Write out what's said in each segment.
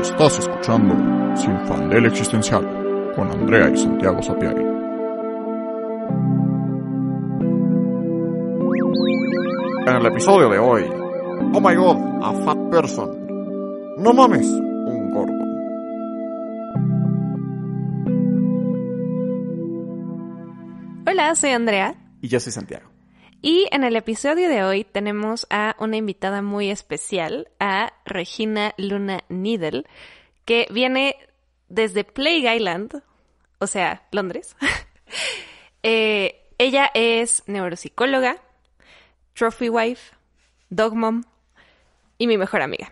Estás escuchando Sin Fandel Existencial con Andrea y Santiago Sapiari. En el episodio de hoy, oh my god, a fat person. No mames, un gordo. Hola, soy Andrea. Y yo soy Santiago. Y en el episodio de hoy tenemos a una invitada muy especial, a Regina Luna Needle, que viene desde Plague Island, o sea, Londres. Eh, ella es neuropsicóloga, trophy wife, dog mom y mi mejor amiga.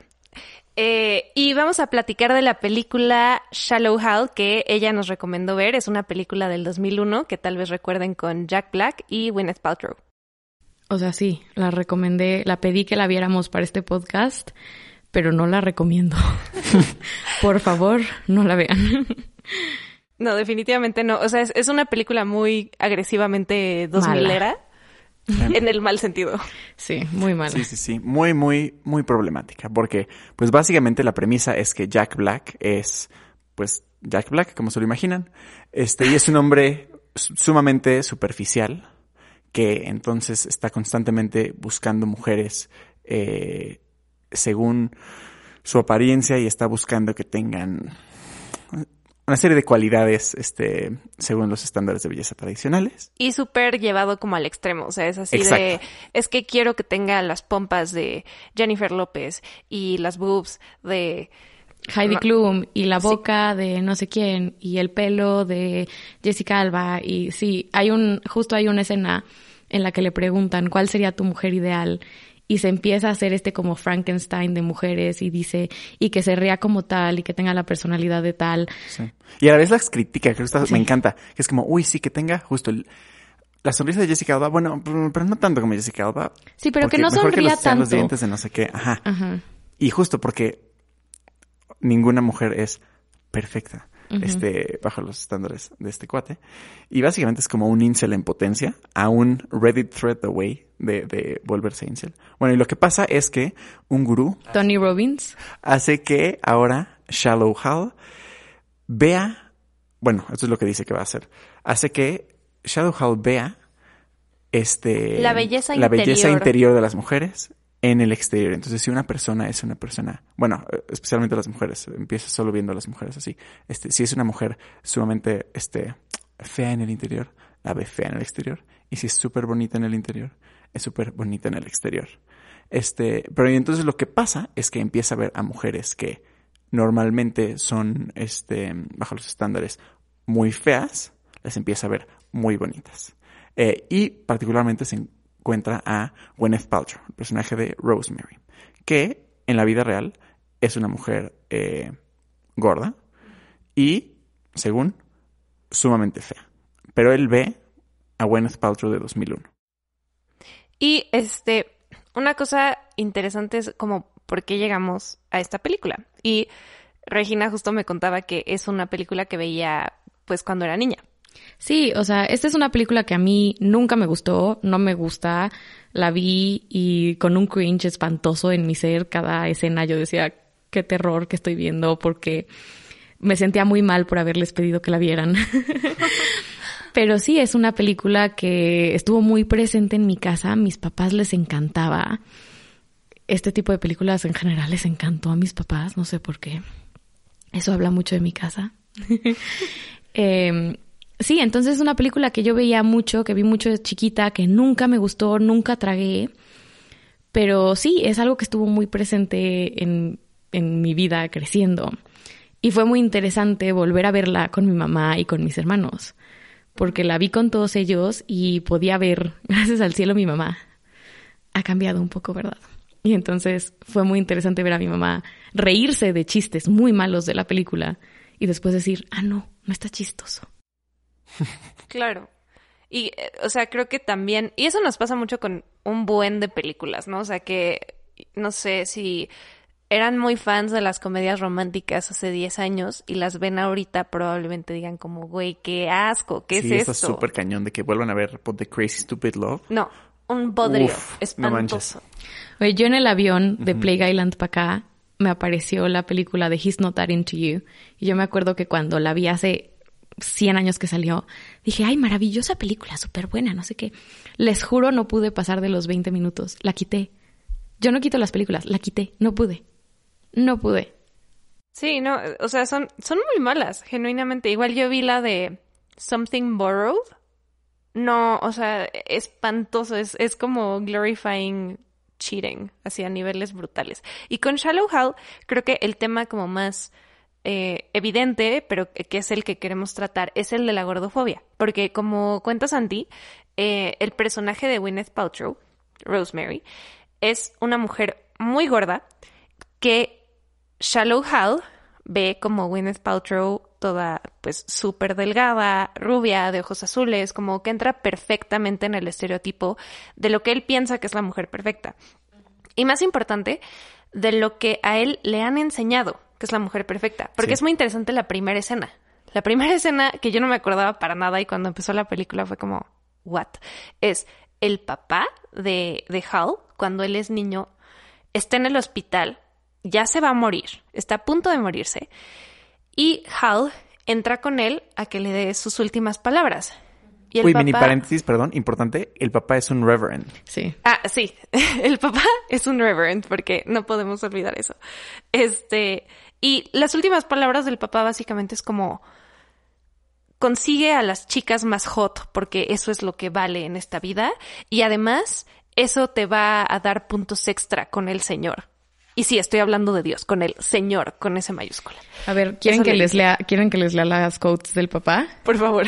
Eh, y vamos a platicar de la película Shallow Hal que ella nos recomendó ver. Es una película del 2001 que tal vez recuerden con Jack Black y Gwyneth Paltrow. O sea, sí, la recomendé, la pedí que la viéramos para este podcast, pero no la recomiendo. Por favor, no la vean. No, definitivamente no. O sea, es, es una película muy agresivamente 2000 era. En el mal sentido. Sí, muy mala. Sí, sí, sí. Muy, muy, muy problemática. Porque, pues básicamente la premisa es que Jack Black es, pues, Jack Black, como se lo imaginan. Este, y es un hombre sumamente superficial que entonces está constantemente buscando mujeres eh, según su apariencia y está buscando que tengan una serie de cualidades este, según los estándares de belleza tradicionales. Y súper llevado como al extremo, o sea, es así Exacto. de, es que quiero que tenga las pompas de Jennifer López y las boobs de... Heidi. Klum y la boca de no sé quién y el pelo de Jessica Alba y sí, hay un justo hay una escena en la que le preguntan cuál sería tu mujer ideal y se empieza a hacer este como Frankenstein de mujeres y dice y que se ría como tal y que tenga la personalidad de tal. Sí. Y a la vez las critica, que está- me encanta. Que es como, uy, sí, que tenga justo el- la sonrisa de Jessica Alba. Bueno, pero no tanto como Jessica Alba. Sí, pero que no mejor sonría los, sean los tanto. dientes de no sé qué. Ajá. Ajá. Y justo porque ninguna mujer es perfecta. Este, bajo los estándares de este cuate. Y básicamente es como un incel en potencia, a un Reddit thread away de, de volverse incel. Bueno, y lo que pasa es que un gurú Tony Robbins. hace que ahora Shallow Hal vea, bueno, esto es lo que dice que va a hacer, hace que Shallow Hal vea este La belleza la belleza interior de las mujeres en el exterior. Entonces, si una persona es una persona, bueno, eh, especialmente las mujeres, empieza solo viendo a las mujeres así. Este, si es una mujer sumamente este fea en el interior, la ve fea en el exterior. Y si es súper bonita en el interior, es súper bonita en el exterior. Este, pero entonces lo que pasa es que empieza a ver a mujeres que normalmente son, este, bajo los estándares muy feas, las empieza a ver muy bonitas. Eh, y particularmente se encuentra a Gwyneth Paltrow, el personaje de Rosemary, que en la vida real es una mujer eh, gorda y, según, sumamente fea. Pero él ve a Gwyneth Paltrow de 2001. Y este, una cosa interesante es como por qué llegamos a esta película. Y Regina justo me contaba que es una película que veía pues cuando era niña. Sí, o sea, esta es una película que a mí nunca me gustó, no me gusta. La vi y con un cringe espantoso en mi ser, cada escena yo decía, qué terror que estoy viendo, porque me sentía muy mal por haberles pedido que la vieran. Pero sí, es una película que estuvo muy presente en mi casa, a mis papás les encantaba. Este tipo de películas en general les encantó a mis papás, no sé por qué. Eso habla mucho de mi casa. Eh, sí, entonces es una película que yo veía mucho, que vi mucho de chiquita, que nunca me gustó, nunca tragué. Pero sí, es algo que estuvo muy presente en, en mi vida creciendo. Y fue muy interesante volver a verla con mi mamá y con mis hermanos. Porque la vi con todos ellos y podía ver, gracias al cielo, mi mamá ha cambiado un poco, ¿verdad? Y entonces fue muy interesante ver a mi mamá reírse de chistes muy malos de la película y después decir, ah, no, no está chistoso. Claro. Y, eh, o sea, creo que también, y eso nos pasa mucho con un buen de películas, ¿no? O sea, que, no sé si eran muy fans de las comedias románticas hace 10 años y las ven ahorita, probablemente digan como, güey, qué asco, ¿qué sí, es está esto? súper cañón de que vuelvan a ver The Crazy Stupid Love. No, un bodrio Uf, no manches. espantoso. Oye, yo en el avión de Plague Island para acá me apareció la película de He's Not That Into You. Y yo me acuerdo que cuando la vi hace 100 años que salió, dije, ay, maravillosa película, súper buena, no sé qué. Les juro, no pude pasar de los 20 minutos. La quité. Yo no quito las películas, la quité. No pude. No pude. Sí, no, o sea, son, son muy malas, genuinamente. Igual yo vi la de Something Borrowed. No, o sea, espantoso. Es, es como glorifying cheating, así a niveles brutales. Y con Shallow Hal, creo que el tema como más eh, evidente, pero que es el que queremos tratar, es el de la gordofobia. Porque como cuenta Santi, eh, el personaje de Gwyneth Paltrow, Rosemary, es una mujer muy gorda que Shallow Hal ve como Gwyneth Paltrow toda pues súper delgada, rubia, de ojos azules, como que entra perfectamente en el estereotipo de lo que él piensa que es la mujer perfecta. Y más importante, de lo que a él le han enseñado que es la mujer perfecta. Porque Sí. es muy interesante la primera escena. La primera escena que yo no me acordaba para nada y cuando empezó la película fue como, ¿what? Es el papá de, de Hal, cuando él es niño, está en el hospital, ya se va a morir, está a punto de morirse, y Hal entra con él a que le dé sus últimas palabras. Y el Uy, papá... mini paréntesis, perdón, importante. El papá es un reverend. Sí. Ah, sí. El papá es un reverend, porque no podemos olvidar eso. Este, y las últimas palabras del papá básicamente es como consigue a las chicas más hot, porque eso es lo que vale en esta vida, y además eso te va a dar puntos extra con el Señor. Y sí, estoy hablando de Dios, con el Señor, con ese mayúscula. A ver, ¿quieren Eso que le les lea, quieren que les lea las quotes del papá? Por favor.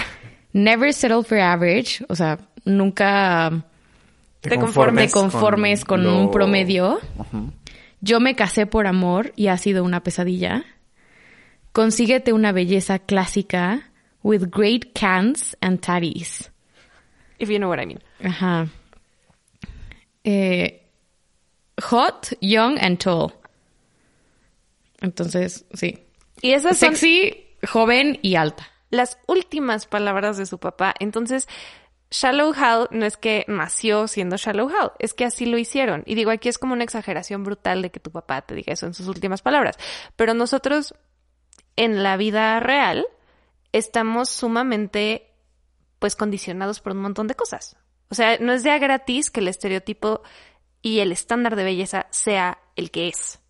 Never settle for average, o sea, nunca Te conformes te conformes con, lo- un promedio. Ujú. Yo me casé por amor y ha sido una pesadilla. Consíguete una belleza clásica with great cans and tatties. If you know what I mean. Ajá. Eh, hot, young and tall. Entonces, sí. Y esas son Sexy, joven y alta. las últimas palabras de su papá. Entonces, Shallow Hal no es que nació siendo Shallow Hal, es que así lo hicieron. Y digo, aquí es como una exageración brutal de que tu papá te diga eso en sus últimas palabras. Pero nosotros, en la vida real, estamos sumamente, pues, condicionados por un montón de cosas. O sea, no es de a gratis que el estereotipo y el estándar de belleza sea el que es.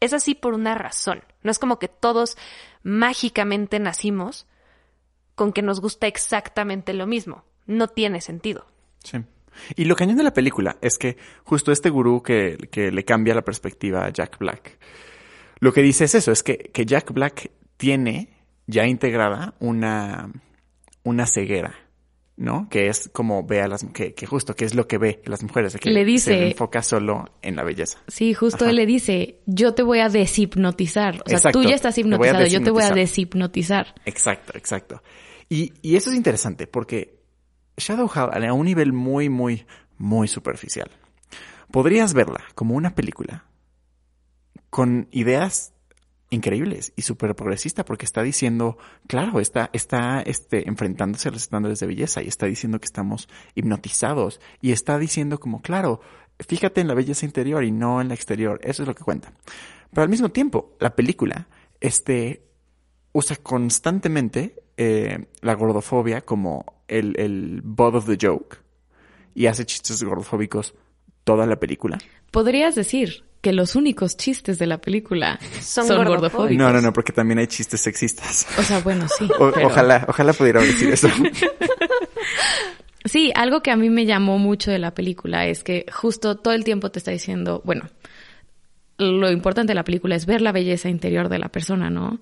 Es así por una razón. No es como que todos mágicamente nacimos con que nos gusta exactamente lo mismo. No tiene sentido. Sí. Y lo cañón de la película es que justo este gurú que, que le cambia la perspectiva a Jack Black, lo que dice es eso, es que, que Jack Black tiene ya integrada una, una ceguera, ¿no? Que es como ve a las que, que justo, que es lo que ve a las mujeres, que Le dice- se enfoca solo en la belleza. Sí, justo Ajá. él le dice, yo te voy a deshipnotizar. O sea, Exacto. tú ya estás Te hipnotizado, yo te voy a deshipnotizar. deshipnotizar. Exacto, exacto. Y, y eso es interesante porque Shadow Hall a un nivel muy, muy, muy superficial. Podrías verla como una película con ideas increíbles y súper progresista porque está diciendo, claro, está, está este, enfrentándose a los estándares de belleza y está diciendo que estamos hipnotizados y está diciendo como, claro, fíjate en la belleza interior y no en la exterior, eso es lo que cuenta. Pero al mismo tiempo, la película, este, usa constantemente eh, la gordofobia como el, el butt of the joke y hace chistes gordofóbicos toda la película. Podrías decir que los únicos chistes de la película Son son, gordofóbicos. gordofóbicos. No, no, no, porque también hay chistes sexistas. O sea, bueno, sí. O- pero- Ojalá, ojalá pudiera decir eso. Sí, algo que a mí me llamó mucho de la película es que justo todo el tiempo te está diciendo, bueno, lo importante de la película es ver la belleza interior de la persona, ¿no?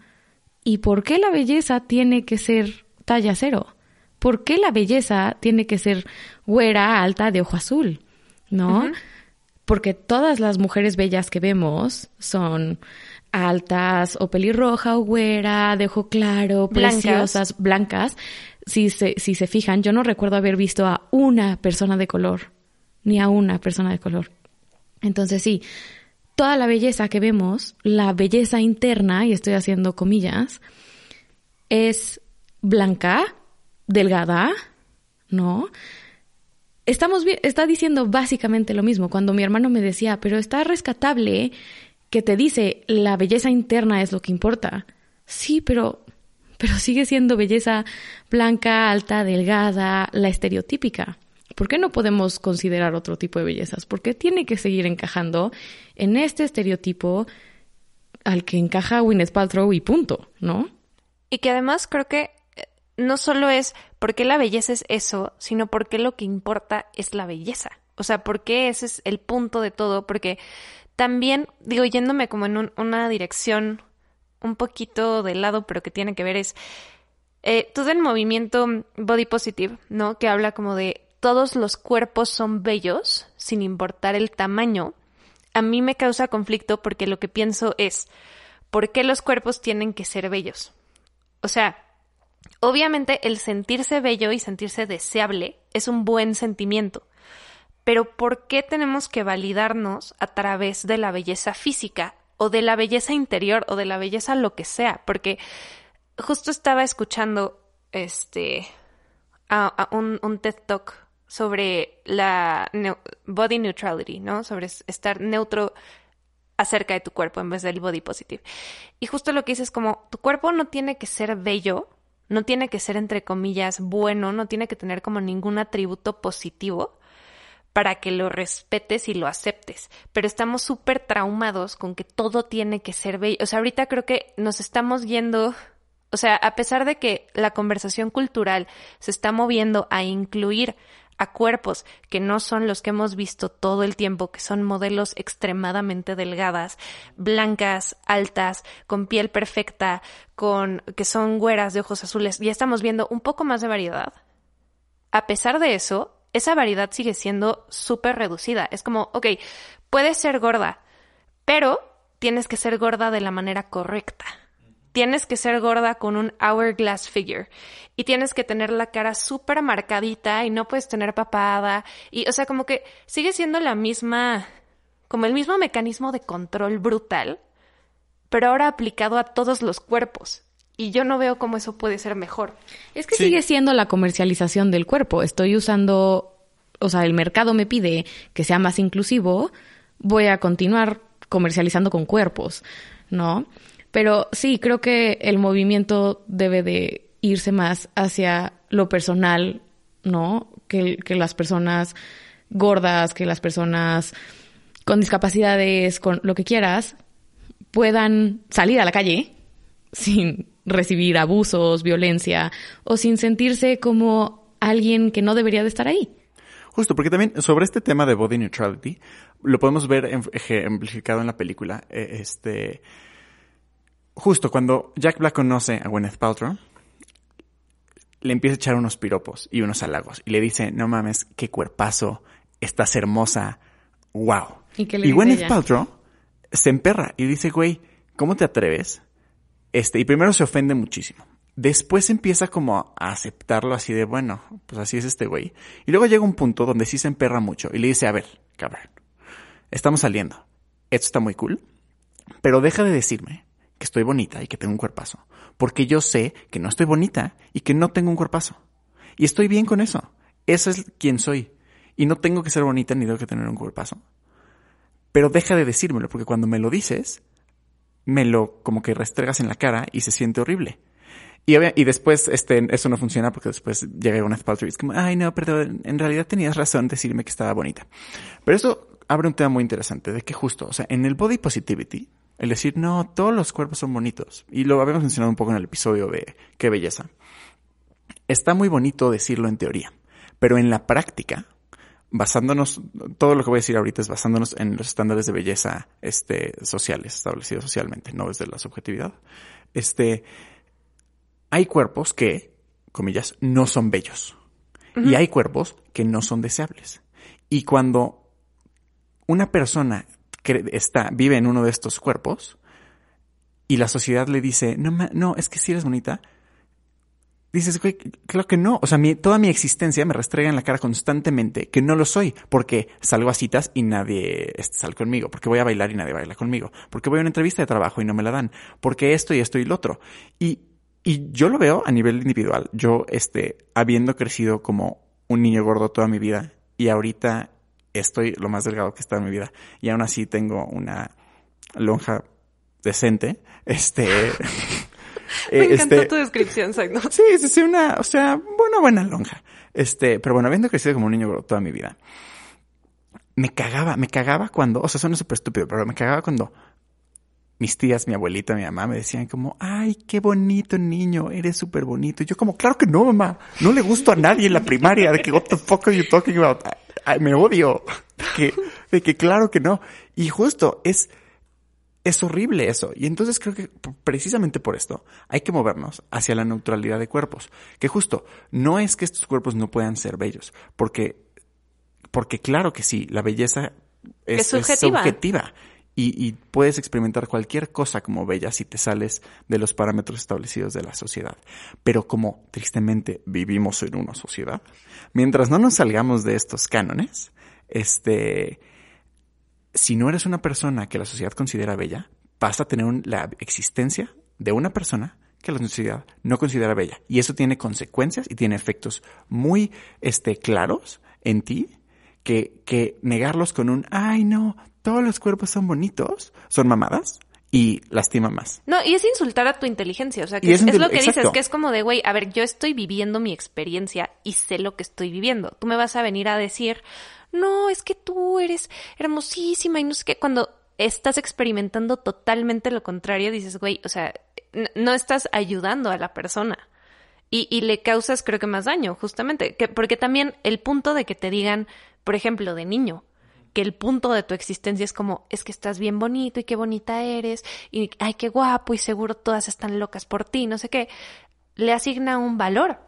¿Y por qué la belleza tiene que ser talla cero? ¿Por qué la belleza tiene que ser güera, alta, de ojo azul? ¿No? Porque todas las mujeres bellas que vemos son altas o pelirroja o güera, de ojo claro, Blancas. preciosas, blancas. Si se, si se fijan, yo no recuerdo haber visto a una persona de color, ni a una persona de color. Entonces sí, toda la belleza que vemos, la belleza interna, y estoy haciendo comillas, es blanca, delgada, ¿no? Estamos está diciendo básicamente lo mismo. Cuando mi hermano me decía, pero está rescatable que te dice la belleza interna es lo que importa. Sí, pero pero sigue siendo belleza blanca, alta, delgada, la estereotípica. ¿Por qué no podemos considerar otro tipo de bellezas? Porque tiene que seguir encajando en este estereotipo al que encaja Gwyneth Paltrow y punto, ¿no? Y que además creo que no solo es por qué la belleza es eso, sino por qué lo que importa es la belleza. O sea, por qué ese es el punto de todo, porque también, digo, yéndome como en una dirección un poquito de lado, pero que tiene que ver es eh, todo el movimiento body positive, ¿no? Que habla como de todos los cuerpos son bellos, sin importar el tamaño. A mí me causa conflicto porque lo que pienso es, ¿por qué los cuerpos tienen que ser bellos? O sea, obviamente el sentirse bello y sentirse deseable es un buen sentimiento, pero ¿por qué tenemos que validarnos a través de la belleza física o de la belleza interior o de la belleza lo que sea, porque justo estaba escuchando este a, un, TED Talk sobre la body neutrality, ¿no? Sobre estar neutro acerca de tu cuerpo en vez del body positive. Y justo lo que dice es como tu cuerpo no tiene que ser bello, no tiene que ser entre comillas bueno, no tiene que tener como ningún atributo positivo, para que lo respetes y lo aceptes. Pero estamos súper traumados con que todo tiene que ser bello. O sea, ahorita creo que nos estamos yendo, o sea, a pesar de que la conversación cultural se está moviendo a incluir a cuerpos que no son los que hemos visto todo el tiempo, que son modelos extremadamente delgadas, blancas, altas, con piel perfecta, con que son güeras de ojos azules, ya estamos viendo un poco más de variedad. A pesar de eso, esa variedad sigue siendo súper reducida. Es como, ok, puedes ser gorda, pero tienes que ser gorda de la manera correcta. Tienes que ser gorda con un hourglass figure. Y tienes que tener la cara súper marcadita y no puedes tener papada. Y, o sea, como que sigue siendo la misma, como el mismo mecanismo de control brutal, pero ahora aplicado a todos los cuerpos. Y yo no veo cómo eso puede ser mejor. Es que sigue siendo la comercialización del cuerpo. Estoy usando, o sea, el mercado me pide que sea más inclusivo, voy a continuar comercializando con cuerpos, ¿no? Pero sí, creo que el movimiento debe de irse más hacia lo personal, ¿no? Que, que las personas gordas, que las personas con discapacidades, con lo que quieras, puedan salir a la calle sin recibir abusos, violencia o sin sentirse como alguien que no debería de estar ahí. Justo, porque también sobre este tema de body neutrality lo podemos ver ejemplificado en la película. Eh, este, justo cuando Jack Black conoce a Gwyneth Paltrow, le empieza a echar unos piropos y unos halagos y le dice, no mames, qué cuerpazo, estás hermosa, wow. Y, y Gwyneth Paltrow se emperra y dice, güey, ¿cómo te atreves este, y primero se ofende muchísimo. Después empieza como a aceptarlo así de, bueno, pues así es este güey. Y luego llega un punto donde sí se emperra mucho y le dice, a ver, cabrón, estamos saliendo. Esto está muy cool, pero deja de decirme que estoy bonita y que tengo un cuerpazo. Porque yo sé que no estoy bonita y que no tengo un cuerpazo. Y estoy bien con eso. Eso es quien soy. Y no tengo que ser bonita ni tengo que tener un cuerpazo. Pero deja de decírmelo, porque cuando me lo dices, me lo como que restregas en la cara y se siente horrible. Y, y después este, eso no funciona porque después llega una Paltrow y es como, ay no, perdón, en realidad tenías razón decirme que estaba bonita. Pero eso abre un tema muy interesante de que justo, o sea, en el body positivity, el decir, no, todos los cuerpos son bonitos, y lo habíamos mencionado un poco en el episodio de qué belleza, está muy bonito decirlo en teoría, pero en la práctica, basándonos, todo lo que voy a decir ahorita es basándonos en los estándares de belleza este, sociales, establecidos socialmente, no desde la subjetividad. Este, hay cuerpos que, comillas, no son bellos. Y hay cuerpos que no son deseables. Y cuando una persona está, vive en uno de estos cuerpos y la sociedad le dice, no, no, es que si eres bonita, dices, güey, claro que no. O sea, toda mi existencia me restrega en la cara constantemente que no lo soy, porque salgo a citas y nadie este, sale conmigo, porque voy a bailar y nadie baila conmigo, porque voy a una entrevista de trabajo y no me la dan, porque esto y esto y lo otro. Y, y yo lo veo a nivel individual. Yo, este, habiendo crecido como un niño gordo toda mi vida y ahorita estoy lo más delgado que está en mi vida y aún así tengo una lonja decente. Este. Me eh, encantó este- tu descripción, Sagno. Sí, sí, sí, una, o sea, buena, buena lonja. Este, pero bueno, habiendo crecido como un niño toda mi vida, me cagaba, me cagaba cuando, o sea, suena súper estúpido, pero me cagaba cuando mis tías, mi abuelita, mi mamá me decían como, ay, qué bonito niño, eres súper bonito. Y yo como, claro que no, mamá, no le gusto a nadie en la primaria, de que, what the fuck are you talking about? Me odio, de que, de que claro que no. Y justo es, es horrible eso. Y entonces creo que precisamente por esto hay que movernos hacia la neutralidad de cuerpos. Que justo, no es que estos cuerpos no puedan ser bellos, porque, porque claro que sí, la belleza es, Es subjetiva. subjetiva. Y, puedes experimentar cualquier cosa como bella si te sales de los parámetros establecidos de la sociedad. Pero como tristemente vivimos en una sociedad, mientras no nos salgamos de estos cánones, este, si no eres una persona que la sociedad considera bella, vas a tener la existencia de una persona que la sociedad no considera bella. Y eso tiene consecuencias y tiene efectos muy este, claros en ti que, que negarlos con un, ay no, todos los cuerpos son bonitos, son mamadas y lastima más. No, y es insultar a tu inteligencia, o sea, que es, lo que dices, que es como de, güey, a ver, yo estoy viviendo mi experiencia y sé lo que estoy viviendo. Tú me vas a venir a decir, no, es que tú eres hermosísima y no sé qué, cuando estás experimentando totalmente lo contrario, dices, güey, o sea, no estás ayudando a la persona. Y, y le causas, creo que, más daño, justamente. Que, porque también el punto de que te digan, por ejemplo, de niño, que el punto de tu existencia es como, es que estás bien bonito y qué bonita eres, y ay, qué guapo, y seguro todas están locas por ti, no sé qué, le asigna un valor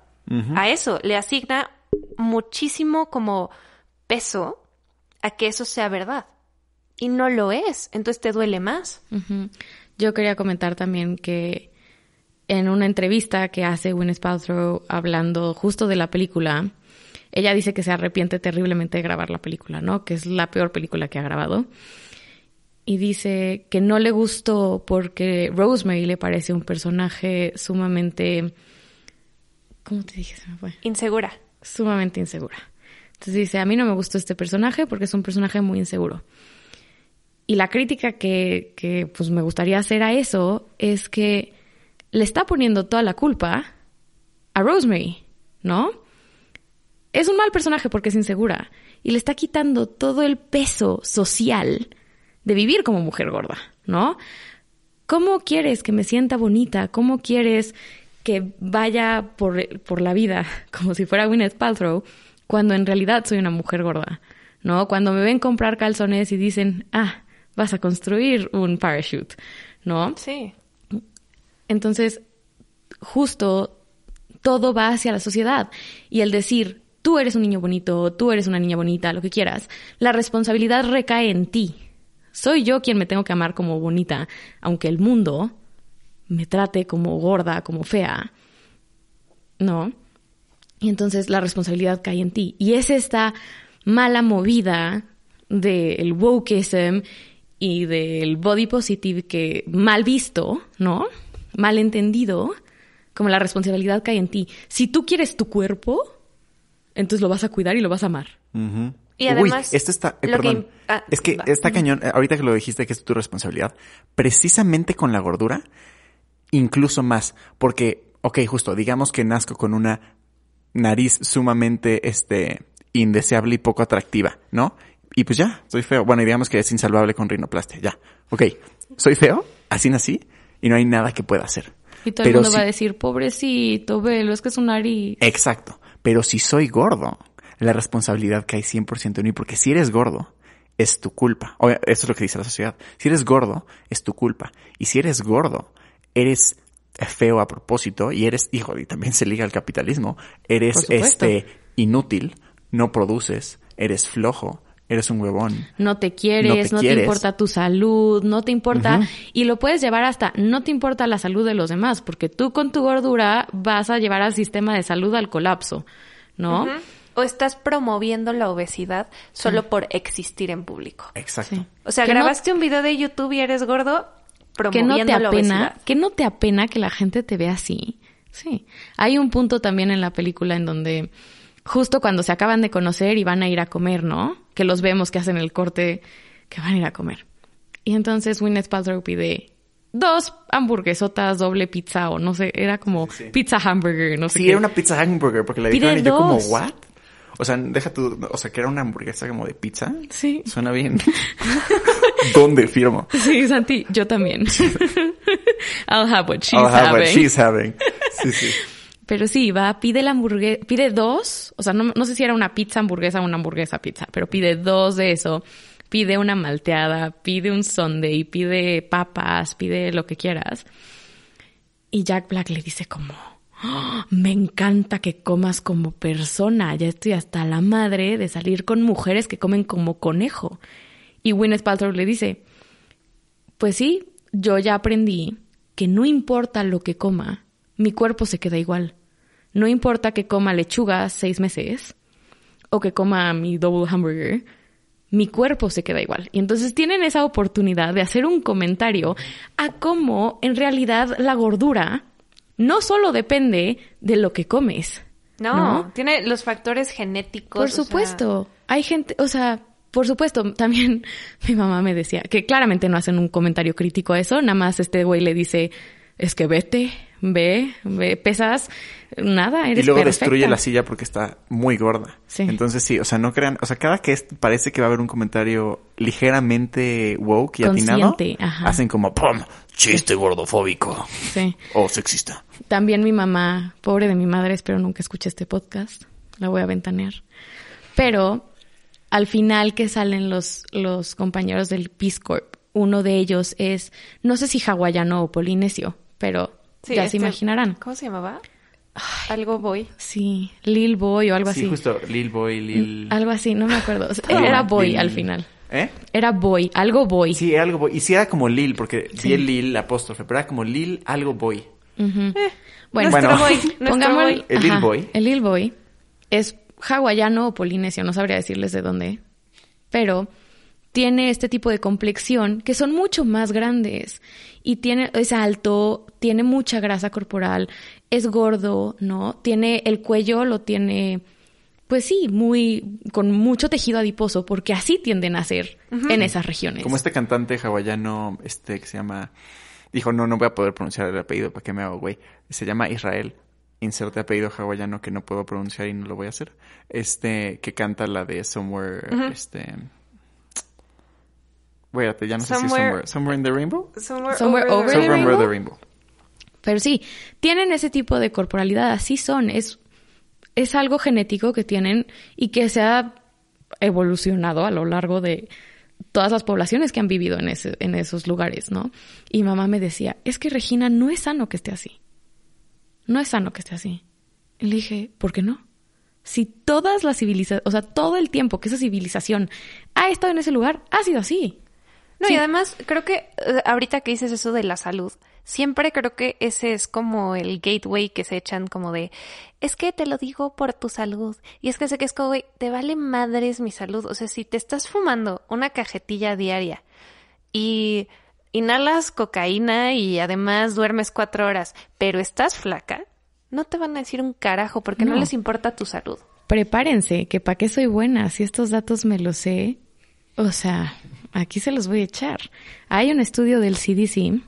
a eso, le asigna muchísimo como peso a que eso sea verdad. Y no lo es, entonces te duele más. Yo quería comentar también que en una entrevista que hace Gwyneth Paltrow hablando justo de la película, ella dice que se arrepiente terriblemente de grabar la película, ¿no? Que es la peor película que ha grabado. Y dice que no le gustó porque Rosemary le parece un personaje sumamente... ¿Cómo te dije? Se me fue Insegura. sumamente insegura. Entonces dice, a mí no me gustó este personaje porque es un personaje muy inseguro. Y la crítica que, que pues me gustaría hacer a eso es que le está poniendo toda la culpa a Rosemary, ¿no? Es un mal personaje porque es insegura y le está quitando todo el peso social de vivir como mujer gorda, ¿no? ¿Cómo quieres que me sienta bonita? ¿Cómo quieres que vaya por, por la vida como si fuera Gwyneth Paltrow cuando en realidad soy una mujer gorda? ¿No? Cuando me ven comprar calzones y dicen, ah, vas a construir un parachute, ¿no? Sí. Entonces, justo todo va hacia la sociedad. Y el decir, tú eres un niño bonito, tú eres una niña bonita, lo que quieras, la responsabilidad recae en ti. Soy yo quien me tengo que amar como bonita, aunque el mundo me trate como gorda, como fea. ¿No? Y entonces la responsabilidad cae en ti. Y es esta mala movida del wokeism y del body positive que mal visto, ¿no? Mal entendido, como la responsabilidad cae en ti. Si tú quieres tu cuerpo, entonces lo vas a cuidar y lo vas a amar. Y además, Uy, esto está, eh, que perdón. ah, es que va. está cañón, eh, ahorita que lo dijiste que es tu responsabilidad, precisamente con la gordura, incluso más, porque, ok, justo, digamos que nazco con una nariz sumamente, este, indeseable y poco atractiva, ¿no? Y pues ya, soy feo. Bueno, y digamos que es insalvable con rinoplastia, ya. Ok, soy feo, así nací, y no hay nada que pueda hacer. Y todo el mundo va a decir, pobrecito, velo, es que es un nariz. Exacto. Pero si soy gordo, la responsabilidad cae 100% en mí, porque si eres gordo, es tu culpa. O, eso es lo que dice la sociedad. Si eres gordo, es tu culpa. Y si eres gordo, eres feo a propósito y eres, hijo, y también se liga al capitalismo, eres este inútil, no produces, eres flojo, eres un huevón. No te quieres, No no te importa tu salud, no te importa. Y lo puedes llevar hasta, no te importa la salud de los demás, porque tú con tu gordura vas a llevar al sistema de salud al colapso, ¿no? O estás promoviendo la obesidad solo por existir en público. Exacto. Sí. O sea, Que no- grabaste un video de YouTube y eres gordo que promoviendo no te la apena, obesidad. que no te apena que la gente te vea así. Sí. Hay un punto también en la película en donde justo cuando se acaban de conocer y van a ir a comer, ¿no? Que los vemos que hacen el corte que van a ir a comer. Y entonces Gwyneth Paltrow pide dos hamburguesotas, doble pizza o no sé, era como pizza hamburger, no sé Sí, qué. era una pizza hamburger porque la Pide dijeron y yo como. ¿what? O sea, deja tu, o sea, que era una hamburguesa como de pizza. Sí. Suena bien. ¿Dónde firmo? Sí, Santi, yo también. I'll have what she's I'll have what having. she's having. Sí, sí. Pero sí, va, pide la hamburguesa, pide dos, o sea, no, no sé si era una pizza hamburguesa o una hamburguesa pizza, pero pide dos de eso, pide una malteada, pide un sundae, pide papas, pide lo que quieras. Y Jack Black le dice como, "Oh, me encanta que comas como persona, ya estoy hasta la madre de salir con mujeres que comen como conejo. Y Gwyneth Paltrow le dice, pues sí, yo ya aprendí que no importa lo que coma, mi cuerpo se queda igual. No importa que coma lechuga seis meses o que coma mi double hamburger, mi cuerpo se queda igual. Y entonces tienen esa oportunidad de hacer un comentario a cómo en realidad la gordura no solo depende de lo que comes. No, ¿No? tiene los factores genéticos. Por o sea, supuesto. Hay gente, o sea, por supuesto, también mi mamá me decía que claramente no hacen un comentario crítico a eso, nada más este güey le dice, es que vete, ve, ve, pesas, nada, Y eres luego perfecta. destruye la silla porque está muy gorda. Sí. Entonces sí, o sea, no crean, o sea, cada que parece que va a haber un comentario ligeramente woke y atinado, ajá. hacen como ¡pum! Chiste gordofóbico Sí. o sexista. También mi mamá, pobre de mi madre, espero nunca escuche este podcast, la voy a ventanear. Pero al final que salen los, los compañeros del Peace Corp, uno de ellos es, no sé si hawaiano o polinesio, pero sí, ya este- se imaginarán. ¿Cómo se llamaba? Algo voy. Sí, Lil Boy o algo Sí, así. Mm, justo Lil Boy, Lil... Algo así, no me acuerdo. Era Boy Lil- al final. ¿Eh? Era Boy, algo Boy. Sí, algo boy. Y sí era como Lil, porque Sí. vi el Lil, la apóstrofe, pero era como Lil, algo boy. Bueno, Bueno. Boy, nuestro Pongamos boy. El Lil Boy. El Lil Boy es hawaiano o polinesio, no sabría decirles de dónde, pero tiene este tipo de complexión que son mucho más grandes y tiene es alto, tiene mucha grasa corporal, es gordo, ¿no? Tiene el cuello lo tiene pues sí, muy con mucho tejido adiposo porque así tienden a ser en esas regiones. Como este cantante hawaiano, este que se llama... Dijo, no, no voy a poder pronunciar el apellido, ¿para qué me hago, güey? Se llama Israel. Inserte apellido hawaiano que no puedo pronunciar y no lo voy a hacer. Este, que canta la de Somewhere, este... Wait, ya no sé si es Somewhere- Somewhere. ¿Somewhere in the Rainbow? Somewhere, Somewhere over the Somewhere Rainbow? over the Rainbow. Pero sí, tienen ese tipo de corporalidad, así son, es, es algo genético que tienen y que se ha evolucionado a lo largo de todas las poblaciones que han vivido en, ese, en esos lugares, ¿no? Y mamá me decía, es que Regina no es sano que esté así. No es sano que esté así. Y le dije, ¿por qué no? Si todas las civilizaciones, o sea, todo el tiempo que esa civilización ha estado en ese lugar, ha sido así. No, Sí. y además creo que eh, ahorita que dices eso de la salud, siempre creo que ese es como el gateway que se echan como de, es que te lo digo por tu salud. Y es que sé que es como, güey, te vale madres mi salud. O sea, si te estás fumando una cajetilla diaria y inhalas cocaína y además duermes cuatro horas, pero estás flaca, no te van a decir un carajo porque no, No. les importa tu salud. prepárense, que para qué soy buena, si estos datos me los sé, o sea, aquí se los voy a echar. Hay un estudio del CDC,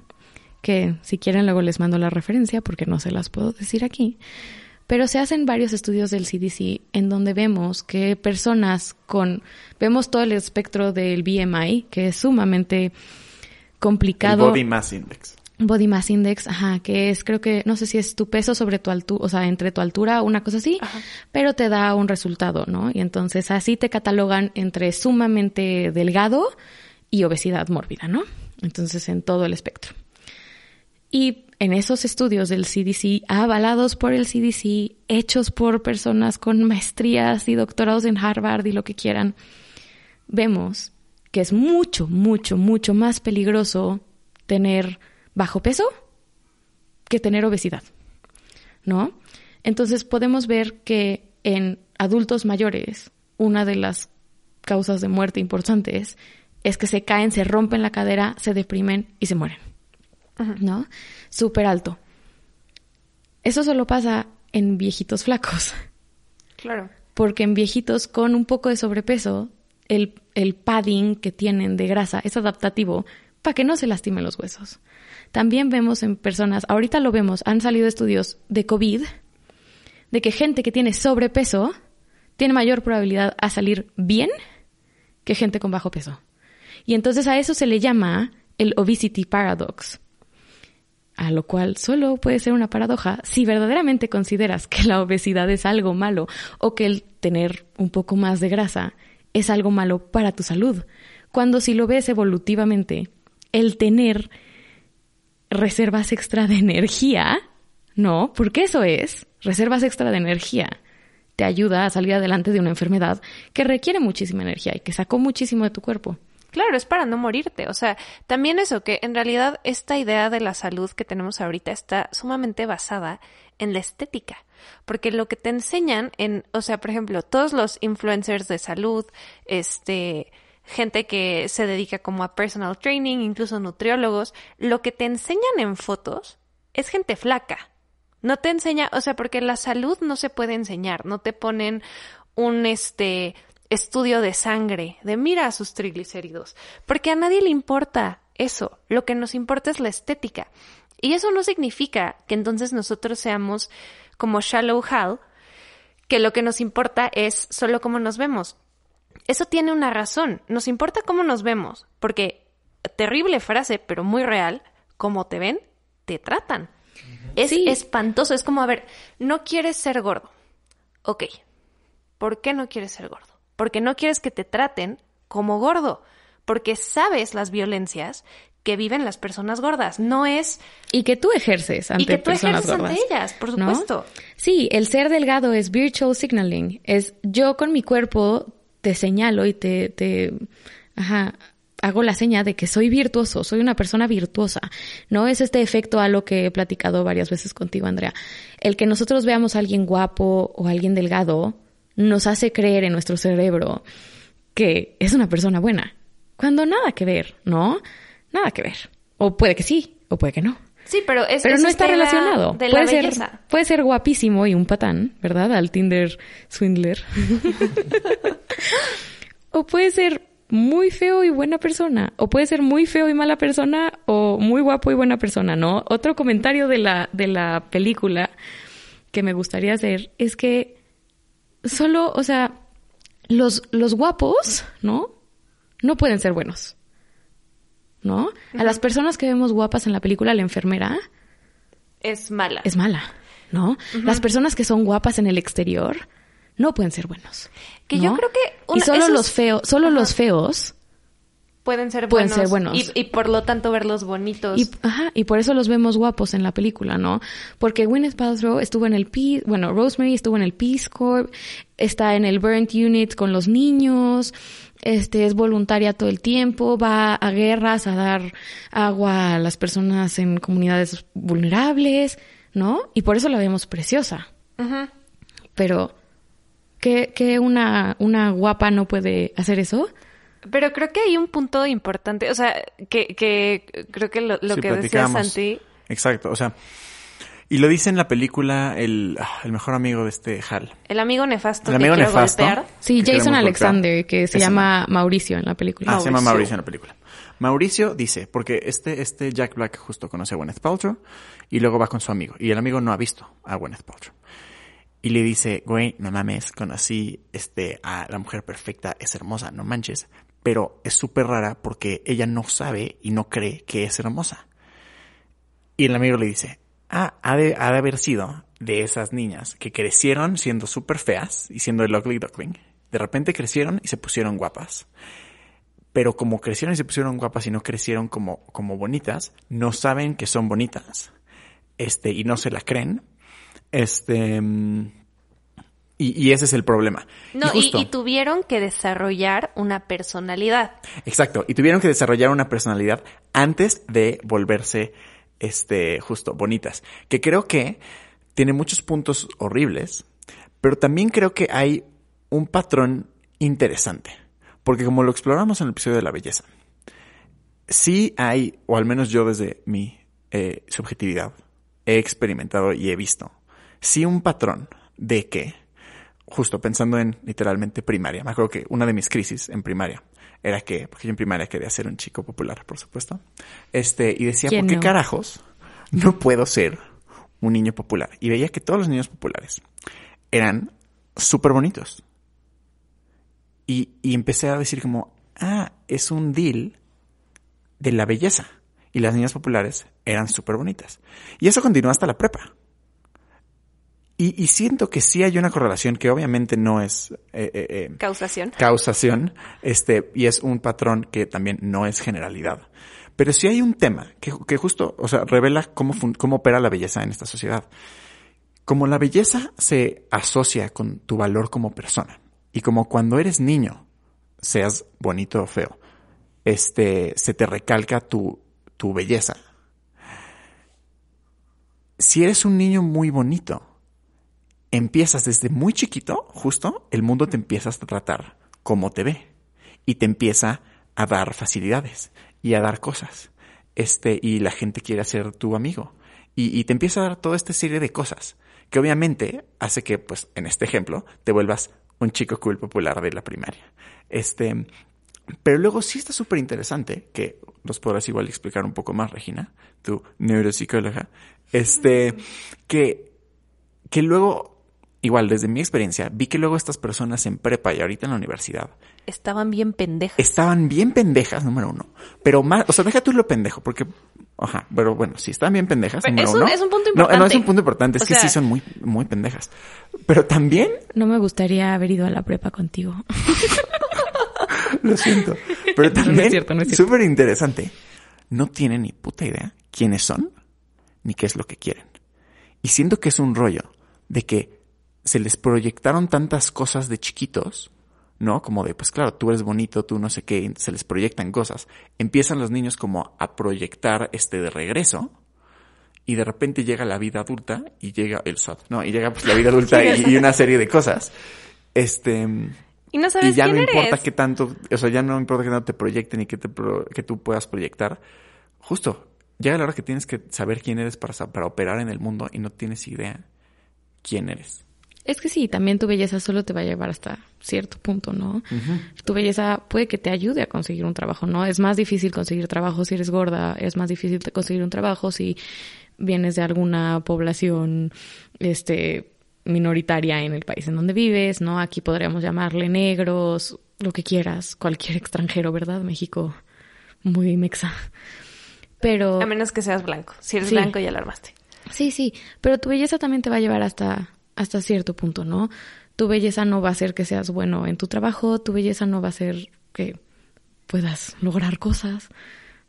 que si quieren luego les mando la referencia porque no se las puedo decir aquí, pero se hacen varios estudios del CDC en donde vemos que personas con, vemos todo el espectro del BMI, que es sumamente El complicado. Body Mass Index. Body Mass Index, ajá, que es, creo que, no sé si es tu peso sobre tu altura, o sea, entre tu altura, una cosa así, pero te da un resultado, ¿no? Y entonces así te catalogan entre sumamente delgado y obesidad mórbida, ¿no? Entonces en todo el espectro. Y en esos estudios del CDC, avalados por el CDC, hechos por personas con maestrías y doctorados en Harvard y lo que quieran, vemos que es mucho, mucho, mucho más peligroso tener bajo peso que tener obesidad, ¿no? Entonces podemos ver que en adultos mayores, una de las causas de muerte importantes es que se caen, se rompen la cadera, se deprimen y se mueren, ¿no? Súper alto. Eso solo pasa en viejitos flacos Claro. porque en viejitos con un poco de sobrepeso, el, el padding que tienen de grasa es adaptativo para que no se lastimen los huesos. También vemos en personas, ahorita lo vemos, han salido estudios de COVID, de que gente que tiene sobrepeso tiene mayor probabilidad a salir bien que gente con bajo peso. Y entonces a eso se le llama el obesity paradox. A lo cual solo puede ser una paradoja si verdaderamente consideras que la obesidad es algo malo o que el tener un poco más de grasa es algo malo para tu salud. Cuando si lo ves evolutivamente, el tener reservas extra de energía, no, porque eso es, reservas extra de energía, te ayuda a salir adelante de una enfermedad que requiere muchísima energía y que sacó muchísimo de tu cuerpo. Claro, es para no morirte. O sea, también eso, que en realidad esta idea de la salud que tenemos ahorita está sumamente basada en la estética. Porque lo que te enseñan en, o sea, por ejemplo, todos los influencers de salud, este, gente que se dedica como a personal training, incluso nutriólogos, lo que te enseñan en fotos es gente flaca. No te enseña, o sea, porque la salud no se puede enseñar, no te ponen un este estudio de sangre, de mira sus triglicéridos, porque a nadie le importa eso, lo que nos importa es la estética. Y eso no significa que entonces nosotros seamos como Shallow Hal, que lo que nos importa es solo cómo nos vemos. Eso tiene una razón, nos importa cómo nos vemos, porque, terrible frase, pero muy real, como te ven, te tratan. Es espantoso, es como, a ver, no quieres ser gordo. Ok, ¿por qué no quieres ser gordo? porque no quieres que te traten como gordo, porque sabes las violencias que viven las personas gordas. No es y que tú ejerces ante y que tú personas ejerces gordas, ante ellas, por supuesto. Sí, el ser delgado es virtual signaling, es yo con mi cuerpo te señalo y te te ajá, hago la seña de que soy virtuoso, soy una persona virtuosa. No es este efecto a lo que he platicado varias veces contigo, Andrea. El que nosotros veamos a alguien guapo o a alguien delgado nos hace creer en nuestro cerebro que es una persona buena, cuando nada que ver, ¿no? Nada que ver. O puede que sí, o puede que no. Sí, pero es Pero no está relacionado. De la puede ser belleza. puede ser guapísimo y un patán, ¿verdad? Al Tinder swindler. o puede ser muy feo y buena persona, o puede ser muy feo y mala persona o muy guapo y buena persona, ¿no? Otro comentario de la de la película que me gustaría hacer es que solo, o sea, los, los guapos, ¿no? No pueden ser buenos. ¿No? A las personas que vemos guapas en la película, la enfermera Es mala. es mala, ¿no? Las personas que son guapas en el exterior no pueden ser buenos. Que ¿no? yo creo que y solo esos- los feos, solo Ajá. los feos pueden ser pueden buenos. ser buenos. Y, y por lo tanto verlos bonitos. Y, ajá, y por eso los vemos guapos en la película, ¿no? Porque Gwyneth Paltrow estuvo en el Peace, bueno, Rosemary estuvo en el Peace Corps, está en el Burnt Unit con los niños, este es voluntaria todo el tiempo, va a guerras a dar agua a las personas en comunidades vulnerables, ¿no? Y por eso la vemos preciosa. Pero ¿qué, qué una, una guapa no puede hacer eso? Pero creo que hay un punto importante, o sea, que, que creo que lo, lo Sí, que decía. Santi, Exacto, o sea, y lo dice en la película el, ah, el mejor amigo de este Hal. el amigo nefasto El que amigo quiero nefasto. golpear. Sí, que Jason Alexander, golpear. que se llama Mauricio en la película. Ah, se llama Mauricio. Mauricio en la película. Mauricio dice, porque este, este Jack Black justo conoce a Gwyneth Paltrow y luego va con su amigo. Y el amigo no ha visto a Gwyneth Paltrow. Y le dice, güey, no mames, conocí este, a la mujer perfecta, es hermosa, no manches. Pero es súper rara porque ella no sabe y no cree que es hermosa. Y el amigo le dice, ah, ha de, ha de haber sido de esas niñas que crecieron siendo súper feas y siendo el ugly duckling. De repente crecieron y se pusieron guapas pero como crecieron y se pusieron guapas y no crecieron como, como bonitas, no saben que son bonitas, este, y no se la creen, este, y, y ese es el problema. No, y, justo- y tuvieron que desarrollar una personalidad. Exacto, y tuvieron que desarrollar una personalidad antes de volverse, este, justo, bonitas. Que creo que tiene muchos puntos horribles, pero también creo que hay un patrón interesante. Porque como lo exploramos en el episodio de la belleza, sí hay, o al menos yo desde mi eh, subjetividad, he experimentado y he visto, sí un patrón de que justo pensando en literalmente primaria. Me acuerdo que una de mis crisis en primaria era que, porque yo en primaria quería ser un chico popular, por supuesto. Este, y decía, ¿Quién ¿por qué no? carajos no puedo ser un niño popular? Y veía que todos los niños populares eran súper bonitos. Y, y empecé a decir como, ah, es un deal de la belleza. Y las niñas populares eran súper bonitas. Y eso continuó hasta la prepa. Y, y siento que sí hay una correlación que obviamente no es eh, eh, eh, Causación. causación, este, y es un patrón que también no es generalidad. Pero sí hay un tema que, que justo, o sea, revela cómo, cómo opera la belleza en esta sociedad. Como la belleza se asocia con tu valor como persona, y como cuando eres niño, seas bonito o feo, este, se te recalca tu, tu belleza. Si eres un niño muy bonito, empiezas desde muy chiquito, justo, el mundo te empieza a tratar como te ve y te empieza a dar facilidades y a dar cosas. Este, y la gente quiere ser tu amigo. Y, y te empieza a dar toda esta serie de cosas que obviamente hace que, pues, en este ejemplo, te vuelvas un chico cool popular de la primaria. Este, pero luego sí está súper interesante, que nos podrás igual explicar un poco más, Regina, tu neuropsicóloga, este, que, que luego, igual desde mi experiencia, vi que luego estas personas en prepa y ahorita en la universidad Estaban bien pendejas. estaban bien pendejas, número uno, pero más, o sea, deja tú lo pendejo, porque, ajá, pero bueno, sí, estaban bien pendejas, Pero número es un- uno. es un punto No, no, es importante. un punto importante, es O que sea- sí son muy, muy pendejas. Pero también No me gustaría haber ido a la prepa contigo. Lo siento. Pero No, no es también, cierto, no es cierto. súper interesante, no tienen ni puta idea quiénes son ni qué es lo que quieren. Y siento que es un rollo de que se les proyectaron tantas cosas de chiquitos, ¿no? Como de, pues claro, tú eres bonito, tú no sé qué, se les proyectan cosas. Empiezan los niños como a proyectar este de regreso. Y de repente llega la vida adulta y llega el SAT, ¿no? Y llega pues la vida adulta y, y una serie de cosas. Este, Y no sabes y ya quién no eres. importa qué tanto, o sea, ya no importa que no te proyecten y que, te pro- que tú puedas proyectar. Justo, llega la hora que tienes que saber quién eres para, para operar en el mundo y no tienes idea quién eres. Es que sí, también tu belleza solo te va a llevar hasta cierto punto, ¿no? Tu belleza puede que te ayude a conseguir un trabajo, ¿no? Es más difícil conseguir trabajo si eres gorda, es más difícil conseguir un trabajo si vienes de alguna población, este, minoritaria en el país en donde vives, ¿no? Aquí podríamos llamarle negros, lo que quieras, cualquier extranjero, ¿verdad? México, muy mexa. Pero... A menos que seas blanco. Si eres Sí. blanco ya la armaste. Sí, sí, pero tu belleza también te va a llevar hasta, hasta cierto punto, ¿no? Tu belleza no va a ser que seas bueno en tu trabajo, tu belleza no va a ser que puedas lograr cosas,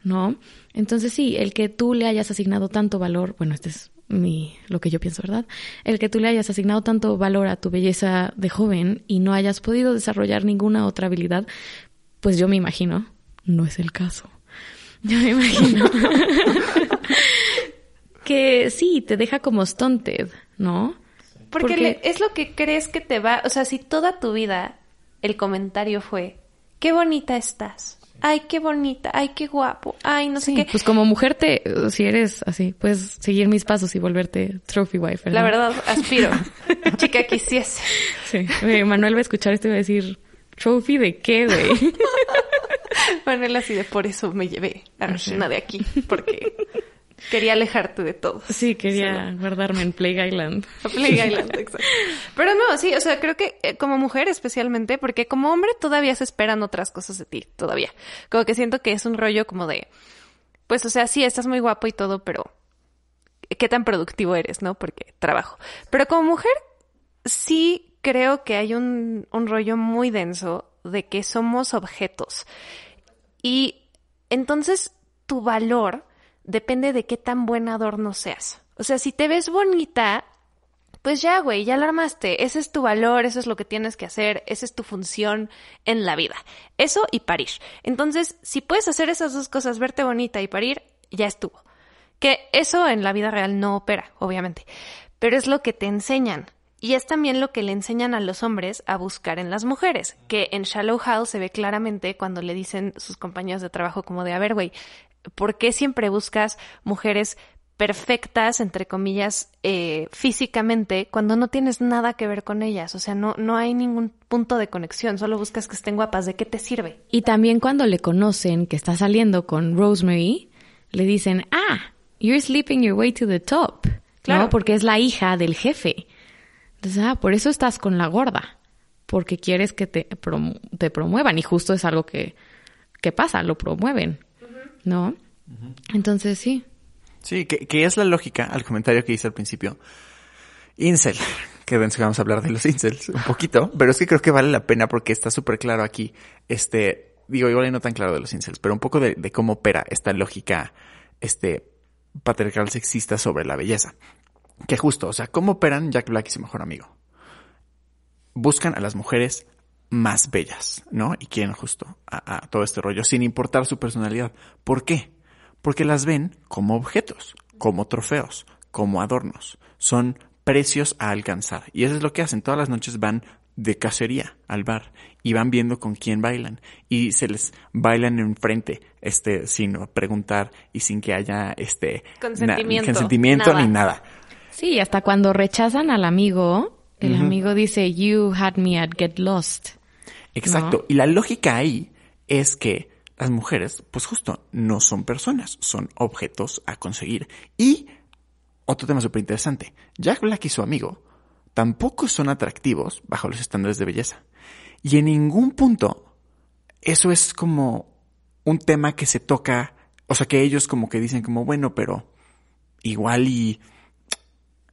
¿no? Entonces sí, el que tú le hayas asignado tanto valor, bueno, este es mi, lo que yo pienso, ¿verdad? El que tú le hayas asignado tanto valor a tu belleza de joven y no hayas podido desarrollar ninguna otra habilidad, pues yo me imagino, no es el caso. Yo me imagino que sí, te deja como stunted, ¿no? Porque, Porque- le- es lo que crees que te va... O sea, si toda tu vida el comentario fue, qué bonita estás. Ay, qué bonita. Ay, qué guapo. Ay, no sé qué. pues como mujer te, si eres así, puedes seguir mis pasos y volverte trophy wife, ¿verdad? La verdad, aspiro. Chica, quisiese. Sí. Oye, Manuel va a escuchar esto y va a decir, trophy de qué, güey. Él así de por eso me llevé a Regina de aquí. Porque quería alejarte de todo. Sí, quería guardarme en Plague Island. Plague Island, exacto. Pero no, sí, o sea, creo que eh, como mujer especialmente, porque como hombre todavía se esperan otras cosas de ti, todavía. Como que siento que es un rollo como de, pues, o sea, sí, estás muy guapo y todo, pero qué tan productivo eres, ¿no? Porque trabajo. Pero como mujer, sí creo que hay un, un rollo muy denso de que somos objetos. Y entonces tu valor depende de qué tan buen adorno seas. O sea, si te ves bonita, pues ya, güey, ya la armaste. Ese es tu valor, eso es lo que tienes que hacer, esa es tu función en la vida. Eso y parir. Entonces, si puedes hacer esas dos cosas, verte bonita y parir, ya estuvo. Que eso en la vida real no opera, obviamente. Pero es lo que te enseñan. Y es también lo que le enseñan a los hombres a buscar en las mujeres. Que en Shallow Hal se ve claramente cuando le dicen sus compañeros de trabajo como de, a ver, güey, ¿por qué siempre buscas mujeres perfectas, entre comillas, eh, físicamente, cuando no tienes nada que ver con ellas. O sea, no, no hay ningún punto de conexión, solo buscas que estén guapas. ¿De qué te sirve? Y también cuando le conocen que está saliendo con Rosemary, le dicen, ah, you're sleeping your way to the top. Claro. ¿No? Porque es la hija del jefe. Entonces, ah, por eso estás con la gorda. Porque quieres que te, te promuevan. Y justo es algo que, que pasa, lo promueven. ¿No? Entonces, sí. Sí, que, que es la lógica al comentario que hice al principio. Incel, que ven, vamos a hablar de los incels un poquito, pero es que creo que vale la pena porque está súper claro aquí. Este, digo, igual y no tan claro de los incels, pero un poco de, de cómo opera esta lógica, este, patriarcal sexista sobre la belleza. Que justo, o sea, cómo operan Jack Black y su mejor amigo. Buscan a las mujeres más bellas, ¿no? Y quieren justo a, a todo este rollo, sin importar su personalidad. ¿Por qué? Porque las ven como objetos, como trofeos, como adornos. Son precios a alcanzar. Y eso es lo que hacen. Todas las noches van de cacería al bar y van viendo con quién bailan y se les bailan enfrente este sin preguntar y sin que haya este Consentimiento, na- consentimiento nada. ni nada. Sí, hasta cuando rechazan al amigo, el amigo dice, you had me at get lost. Exacto. Y la lógica ahí es que las mujeres, pues justo, no son personas, son objetos a conseguir. Y otro tema súper interesante. Jack Black y su amigo tampoco son atractivos bajo los estándares de belleza. Y en ningún punto eso es como un tema que se toca, o sea, que ellos como que dicen como, bueno, pero igual y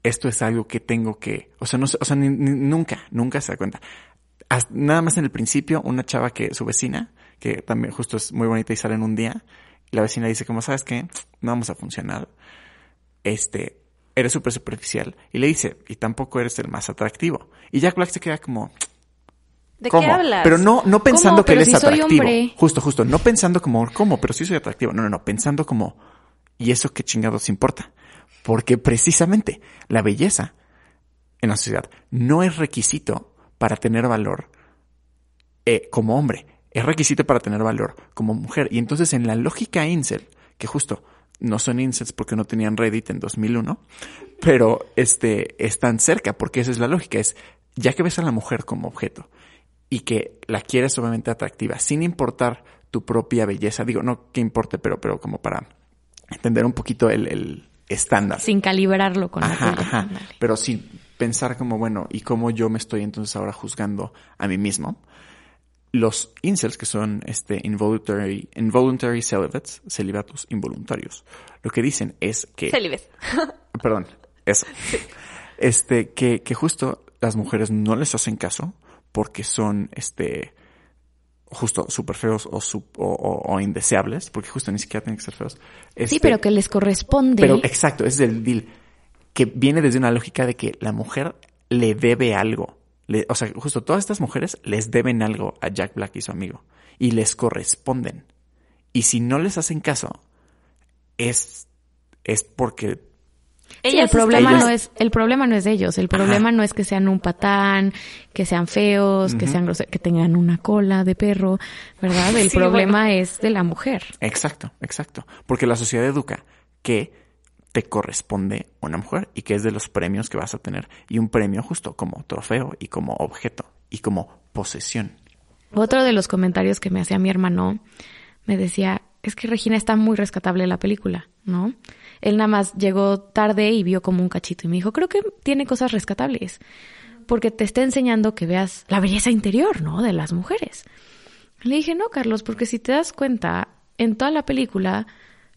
esto es algo que tengo que, o sea, no, o sea, ni- ni- nunca, nunca se da cuenta. Nada más en el principio, una chava que su vecina, que también justo es muy bonita y sale en un día, y la vecina dice como, ¿sabes qué? No vamos a funcionar. Este, eres súper superficial. Y le dice, y tampoco eres el más atractivo. Y Jack Black se queda como, ¿De ¿cómo? qué hablas? Pero no, no pensando que él es si soy atractivo. hombre. Justo, justo. No pensando como, ¿cómo? Pero sí soy atractivo. No, no, no. Pensando como, ¿y eso qué chingados importa? Porque precisamente la belleza en la sociedad no es requisito para tener valor eh, como hombre. Es requisito para tener valor como mujer. Y entonces en la lógica incel, que justo no son incels porque no tenían Reddit en 2001, pero este, están cerca porque esa es la lógica. Es, ya que ves a la mujer como objeto y que la quieres obviamente atractiva, sin importar tu propia belleza, digo, no que importe, pero, pero como para entender un poquito el, el estándar. Sin calibrarlo con Ajá, la ajá. Pero sin pensar como, bueno, ¿y cómo yo me estoy entonces ahora juzgando a mí mismo? Los incels, que son este involuntary, involuntary celibates, celibatos involuntarios, lo que dicen es que... Célibes. Perdón, eso. Este, que, que justo las mujeres no les hacen caso porque son, este, justo súper feos o, sup- o, o- o indeseables, porque justo ni siquiera tienen que ser feos. Sí, Este, pero que les corresponde. pero exacto, ese es el deal. Que viene desde una lógica de que la mujer le debe algo. Le- o sea, justo todas estas mujeres les deben algo a Jack Black y su amigo. Y les corresponden. Y si no les hacen caso, es, es porque Ellas el problema ellas- no es el problema no es de ellos, el problema no es que sean un patán, que sean feos, que sean groseros, que tengan una cola de perro, ¿verdad? El Sí, problema es de la mujer. Exacto, exacto. Porque la sociedad educa que te corresponde una mujer y que es de los premios que vas a tener. Y un premio justo como trofeo y como objeto y como posesión. Otro de los comentarios que me hacía mi hermano me decía, es que Regina está muy rescatable en la película, ¿no? Él nada más llegó tarde y vio como un cachito y me dijo, creo que tiene cosas rescatables, porque te está enseñando que veas la belleza interior, ¿no? De las mujeres. Le dije, no, Carlos, porque si te das cuenta, en toda la película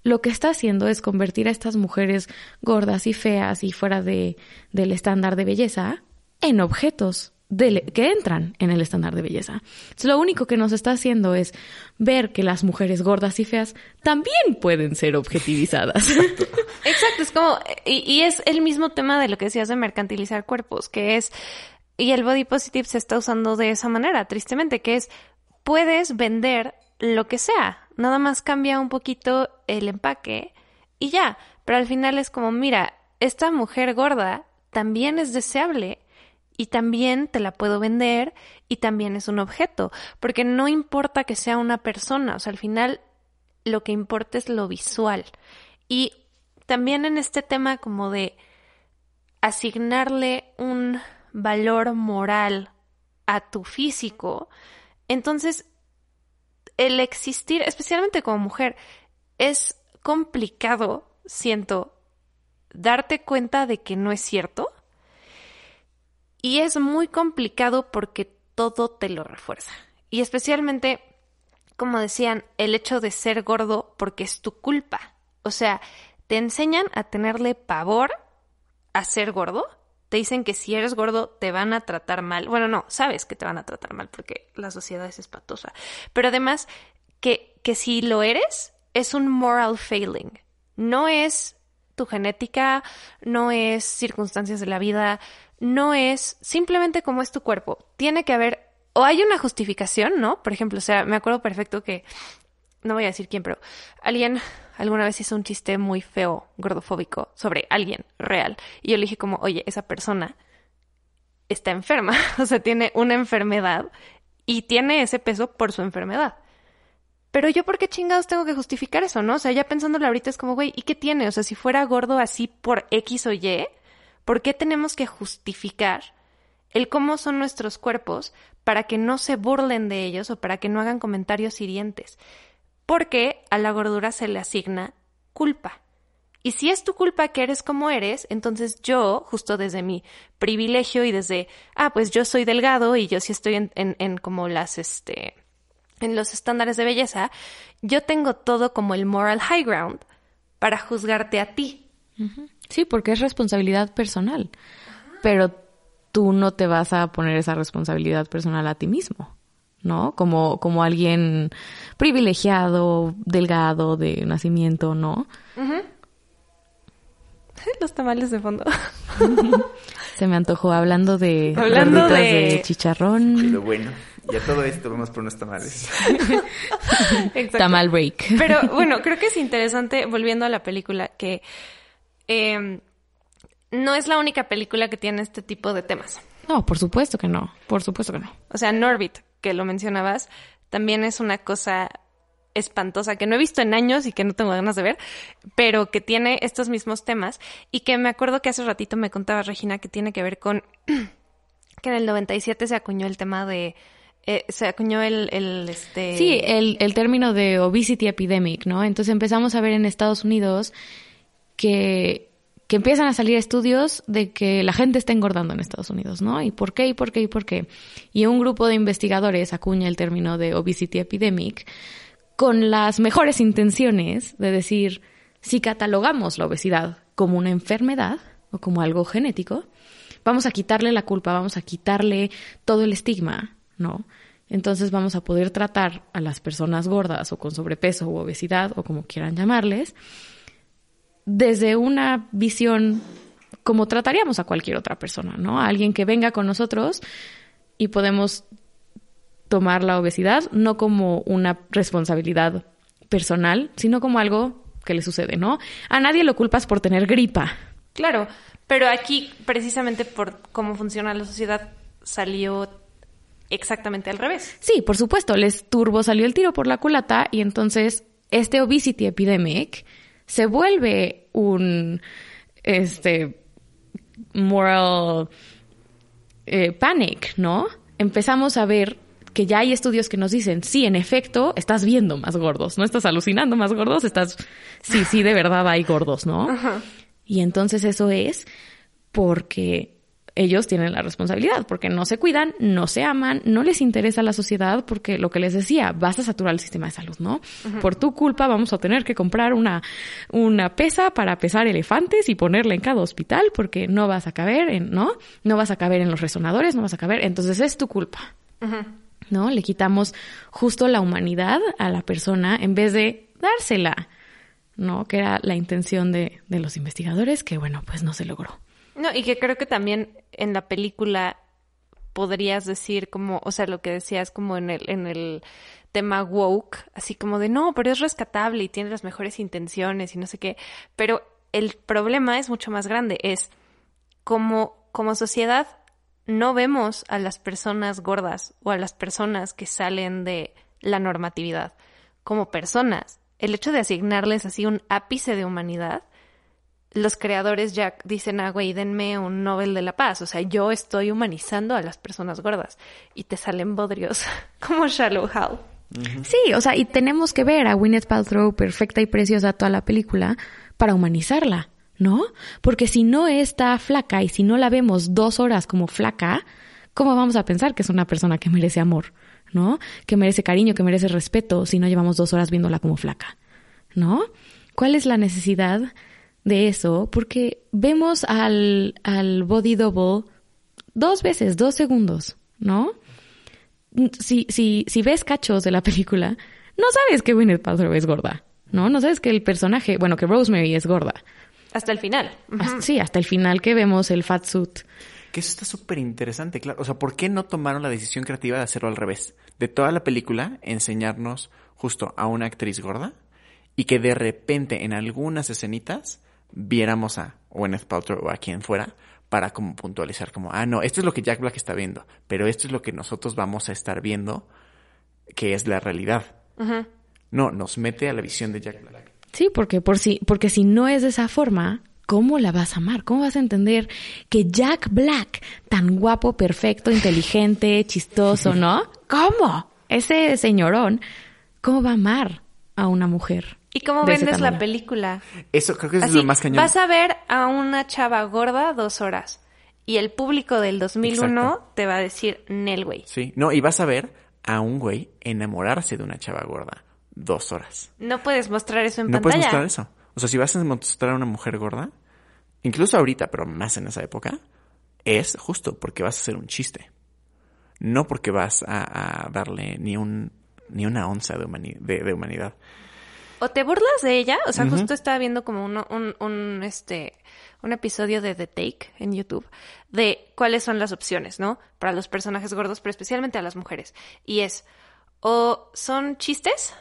lo que está haciendo es convertir a estas mujeres gordas y feas y fuera de, del estándar de belleza en objetos que entran en el estándar de belleza. Entonces, lo único que nos está haciendo es ver que las mujeres gordas y feas también pueden ser objetivizadas. Exacto, es como, y, y es el mismo tema de lo que decías de mercantilizar cuerpos, que es, y el body positive se está usando de esa manera, tristemente, que es, puedes vender lo que sea, nada más cambia un poquito el empaque y ya, pero al final es como, mira, esta mujer gorda también es deseable y también te la puedo vender y también es un objeto, porque no importa que sea una persona, o sea, al final lo que importa es lo visual. Y también en este tema como de asignarle un valor moral a tu físico, entonces el existir, especialmente como mujer, es complicado, siento, darte cuenta de que no es cierto. Y es muy complicado porque todo te lo refuerza. Y especialmente, como decían, el hecho de ser gordo porque es tu culpa. O sea, te enseñan a tenerle pavor a ser gordo. Te dicen que si eres gordo te van a tratar mal. Bueno, no, sabes que te van a tratar mal porque la sociedad es espatosa. Pero además, que, que si lo eres, es un moral failing. No es tu genética, no es circunstancias de la vida, no es simplemente como es tu cuerpo. Tiene que haber, o hay una justificación, ¿no? Por ejemplo, o sea, me acuerdo perfecto que, no voy a decir quién, pero alguien alguna vez hizo un chiste muy feo, gordofóbico, sobre alguien real. Y yo le dije como, oye, esa persona está enferma, o sea, tiene una enfermedad y tiene ese peso por su enfermedad. Pero yo, ¿por qué chingados tengo que justificar eso, no? O sea, ya pensándolo ahorita es como, güey, ¿y qué tiene? O sea, si fuera gordo así por X o Y, ¿por qué tenemos que justificar el cómo son nuestros cuerpos para que no se burlen de ellos o para que no hagan comentarios hirientes? Porque a la gordura se le asigna culpa. Y si es tu culpa que eres como eres, entonces yo, justo desde mi privilegio y desde, ah, pues yo soy delgado y yo sí estoy en, en, en como las, este, en los estándares de belleza, yo tengo todo como el moral high ground para juzgarte a ti. Sí, porque es responsabilidad personal. Pero tú no te vas a poner esa responsabilidad personal a ti mismo, ¿no? Como, como alguien privilegiado, delgado, de nacimiento, ¿no? Los tamales de fondo. Se me antojó hablando de hablando de... chicharrón. Y lo bueno. Y a todo esto vamos por unos tamales. Tamal break. Pero bueno, creo que es interesante, volviendo a la película, que em, no es la única película que tiene este tipo de temas. No, por supuesto que no. Por supuesto que no. O sea, Norbit, que lo mencionabas, también es una cosa espantosa que no he visto en años y que no tengo ganas de ver, pero que tiene estos mismos temas y que me acuerdo que hace ratito me contaba Regina que tiene que ver con que en el 97 se acuñó el tema de eh, se acuñó el, el este sí el, el término de obesity epidemic no entonces empezamos a ver en Estados Unidos que que empiezan a salir estudios de que la gente está engordando en Estados Unidos, ¿no? ¿Y por qué? ¿Y por qué? ¿Y por qué? Y un grupo de investigadores acuña el término de obesity epidemic con las mejores intenciones de decir, si catalogamos la obesidad como una enfermedad o como algo genético, vamos a quitarle la culpa, vamos a quitarle todo el estigma, ¿no? Entonces vamos a poder tratar a las personas gordas o con sobrepeso o obesidad o como quieran llamarles, desde una visión como trataríamos a cualquier otra persona, ¿no? A alguien que venga con nosotros y podemos tomar la obesidad no como una responsabilidad personal, sino como algo que le sucede, ¿no? A nadie lo culpas por tener gripa. Claro, pero aquí precisamente por cómo funciona la sociedad salió exactamente al revés. Sí, por supuesto, les turbo salió el tiro por la culata y entonces este obesity epidemic se vuelve un este moral eh, panic, ¿no? Empezamos a ver que ya hay estudios que nos dicen, sí, en efecto, estás viendo más gordos, no estás alucinando más gordos, estás, sí, sí, de verdad hay gordos, ¿no? Y entonces eso es porque ellos tienen la responsabilidad, porque no se cuidan, no se aman, no les interesa la sociedad, porque lo que les decía, vas a saturar el sistema de salud, ¿no? Por tu culpa vamos a tener que comprar una, una pesa para pesar elefantes y ponerla en cada hospital, porque no vas a caber en, ¿no? No vas a caber en los resonadores, no vas a caber, entonces es tu culpa. ¿no? Le quitamos justo la humanidad a la persona en vez de dársela, ¿no? Que era la intención de, de los investigadores, que bueno, pues no se logró. No, y que creo que también en la película podrías decir como, o sea, lo que decías como en el, en el tema woke, así como de no, pero es rescatable y tiene las mejores intenciones y no sé qué. Pero el problema es mucho más grande, es como, como sociedad no vemos a las personas gordas o a las personas que salen de la normatividad como personas. El hecho de asignarles así un ápice de humanidad los creadores Jack dicen, ah, güey, denme un Nobel de la Paz. O sea, yo estoy humanizando a las personas gordas. Y te salen bodrios como Shallow Hal. Sí, o sea, y tenemos que ver a Gwyneth Paltrow perfecta y preciosa toda la película para humanizarla, ¿no? Porque si no está flaca y si no la vemos dos horas como flaca, ¿cómo vamos a pensar que es una persona que merece amor, ¿no? Que merece cariño, que merece respeto si no llevamos dos horas viéndola como flaca, ¿no? ¿Cuál es la necesidad de eso? Porque vemos al, al body double dos veces, dos segundos, ¿no? Si, si, si ves cachos de la película, no sabes que Gwyneth Paltrow es gorda, ¿no? No sabes que el personaje, bueno, que Rosemary es gorda. Hasta el final. Hasta- sí, hasta el final que vemos el fat suit. Que eso está súper interesante, claro. O sea, ¿por qué no tomaron la decisión creativa de hacerlo al revés? De toda la película, enseñarnos justo a una actriz gorda y que de repente en algunas escenitas viéramos a Gwyneth Paltrow o a quien fuera para como puntualizar como, ah, no, esto es lo que Jack Black está viendo, pero esto es lo que nosotros vamos a estar viendo que es la realidad. No, nos mete a la visión de Jack Black. Sí, porque por si, porque si no es de esa forma, ¿cómo la vas a amar? ¿Cómo vas a entender que Jack Black, tan guapo, perfecto, inteligente, chistoso, ¿no? ¿Cómo? Ese señorón, ¿cómo va a amar a una mujer? ¿Y cómo vendes la película? Eso creo que eso es lo más cañón. vas a ver a una chava gorda dos horas. Y el público del 2001 Exacto. te va a decir, Nel, güey. Sí, no, y vas a ver a un güey enamorarse de una chava gorda dos horas. No puedes mostrar eso en no puedes pantalla. mostrar eso. O sea, si vas a mostrar a una mujer gorda, incluso ahorita, pero más en esa época, es justo porque vas a hacer un chiste. No porque vas a, a darle ni un ni una onza de, humani- de- de humanidad. O te burlas de ella, o sea, justo estaba viendo como uno- un, un, este, un episodio de The Take en YouTube de cuáles son las opciones, ¿no? Para los personajes gordos, pero especialmente a las mujeres. Y es, o son chistes,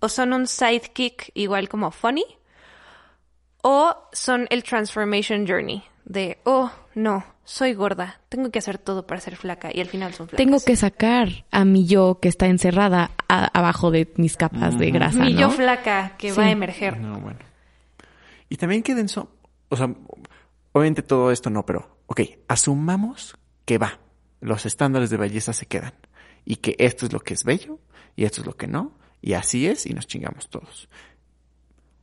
o son un sidekick igual como funny, o son el transformation journey de, oh, no, soy gorda, tengo que hacer todo para ser flaca y al final son flacas. Tengo que sacar a mi yo que está encerrada a- abajo de mis capas de grasa, Mi ¿no? yo flaca que Sí. va a emerger. No, bueno. Y también qué denso. O sea, obviamente todo esto no, pero, ok, asumamos que va. Los estándares de belleza se quedan. Y que esto es lo que es bello y esto es lo que no. Y así es y nos chingamos todos.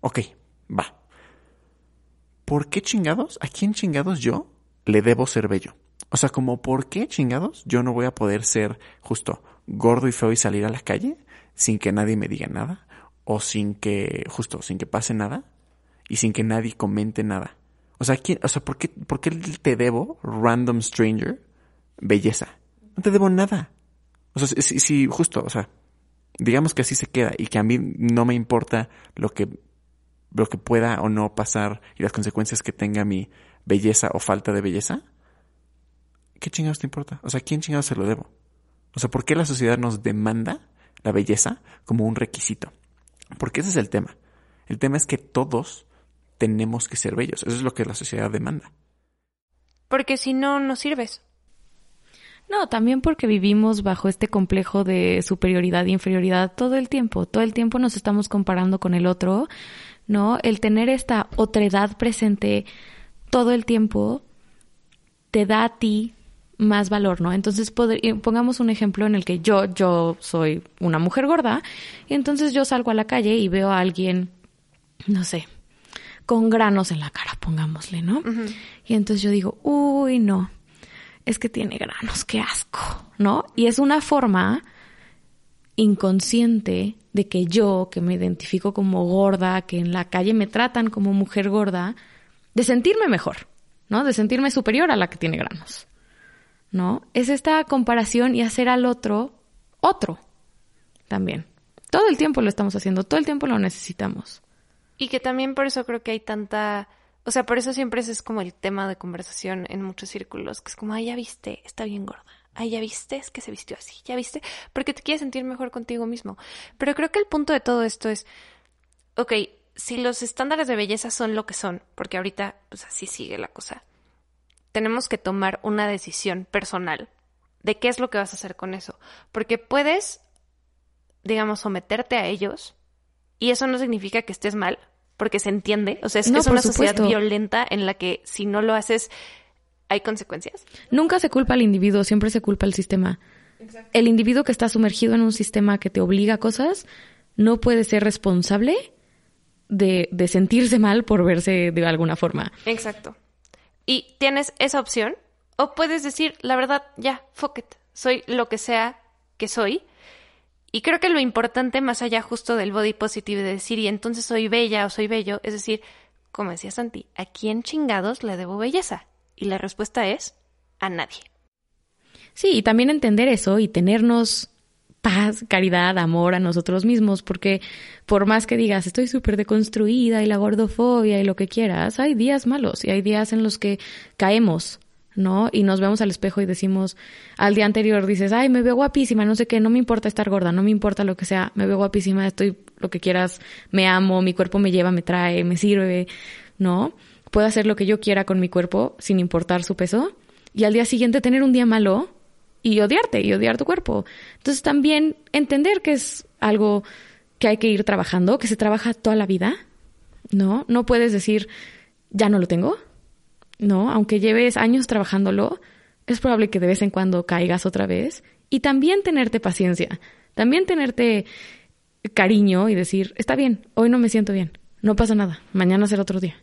Ok, va. ¿Por qué chingados? ¿A quién chingados yo le debo ser bello? O sea, como ¿por qué chingados yo no voy a poder ser justo gordo y feo y salir a la calle sin que nadie me diga nada? O sin que, justo, sin que pase nada y sin que nadie comente nada. O sea, ¿quién, o sea ¿por, qué, ¿por qué te debo, random stranger, belleza? No te debo nada. O sea, si, si justo, o sea, digamos que así se queda y que a mí no me importa lo que lo que pueda o no pasar y las consecuencias que tenga mi belleza o falta de belleza, ¿qué chingados te importa? O sea, ¿quién chingados se lo debo? O sea, ¿por qué la sociedad nos demanda la belleza como un requisito? Porque ese es el tema. El tema es que todos tenemos que ser bellos. Eso es lo que la sociedad demanda. Porque si no, no sirves. No, también porque vivimos bajo este complejo de superioridad e inferioridad todo el tiempo. Todo el tiempo nos estamos comparando con el otro, ¿no? El tener esta otredad presente todo el tiempo te da a ti más valor, ¿no? Entonces, y pongamos un ejemplo en el que yo, yo soy una mujer gorda, y entonces yo salgo a la calle y veo a alguien, no sé, con granos en la cara, pongámosle, ¿no? Y entonces yo digo, uy, no, es que tiene granos, qué asco, ¿no? Y es una forma inconsciente de que yo, que me identifico como gorda, que en la calle me tratan como mujer gorda, de sentirme mejor, ¿no? De sentirme superior a la que tiene granos, ¿no? Es esta comparación y hacer al otro otro también. Todo el tiempo lo estamos haciendo, todo el tiempo lo necesitamos. Y que también por eso creo que hay tanta... O sea, por eso siempre es como el tema de conversación en muchos círculos, que es como, ay, ya viste, está bien gorda. Ay, ya viste, es que se vistió así, ya viste, porque te quieres sentir mejor contigo mismo. Pero creo que el punto de todo esto es, ok, si los estándares de belleza son lo que son, porque ahorita, pues así sigue la cosa, tenemos que tomar una decisión personal de qué es lo que vas a hacer con eso. Porque puedes, digamos, someterte a ellos, y eso no significa que estés mal, porque se entiende. O sea, es, No, es una sociedad violenta en la que si no lo haces, hay consecuencias. Nunca se culpa al individuo, siempre se culpa al sistema. El individuo que está sumergido en un sistema que te obliga a cosas no puede ser responsable de, de sentirse mal por verse de alguna forma. Exacto. Y tienes esa opción, o puedes decir, la verdad, ya, fuck it, soy lo que sea que soy. Y creo que lo importante, más allá justo del body positive, de decir, y entonces soy bella o soy bello, es decir, como decía Santi, ¿a quién chingados le debo belleza? Y la respuesta es, a nadie. Sí, y también entender eso y tenernos paz, caridad, amor a nosotros mismos, porque por más que digas estoy súper deconstruida y la gordofobia y lo que quieras, hay días malos y hay días en los que caemos, ¿no? Y nos vemos al espejo y decimos, al día anterior dices, ay, me veo guapísima, no sé qué, no me importa estar gorda, no me importa lo que sea, me veo guapísima, estoy lo que quieras, me amo, mi cuerpo me lleva, me trae, me sirve, ¿no? Puedo hacer lo que yo quiera con mi cuerpo sin importar su peso y al día siguiente tener un día malo y odiarte y odiar tu cuerpo. Entonces también entender que es algo que hay que ir trabajando, que se trabaja toda la vida, ¿no? No puedes decir, ya no lo tengo, ¿no? Aunque lleves años trabajándolo, es probable que de vez en cuando caigas otra vez. Y también tenerte paciencia, también tenerte cariño y decir, está bien, hoy no me siento bien, no pasa nada, mañana será otro día.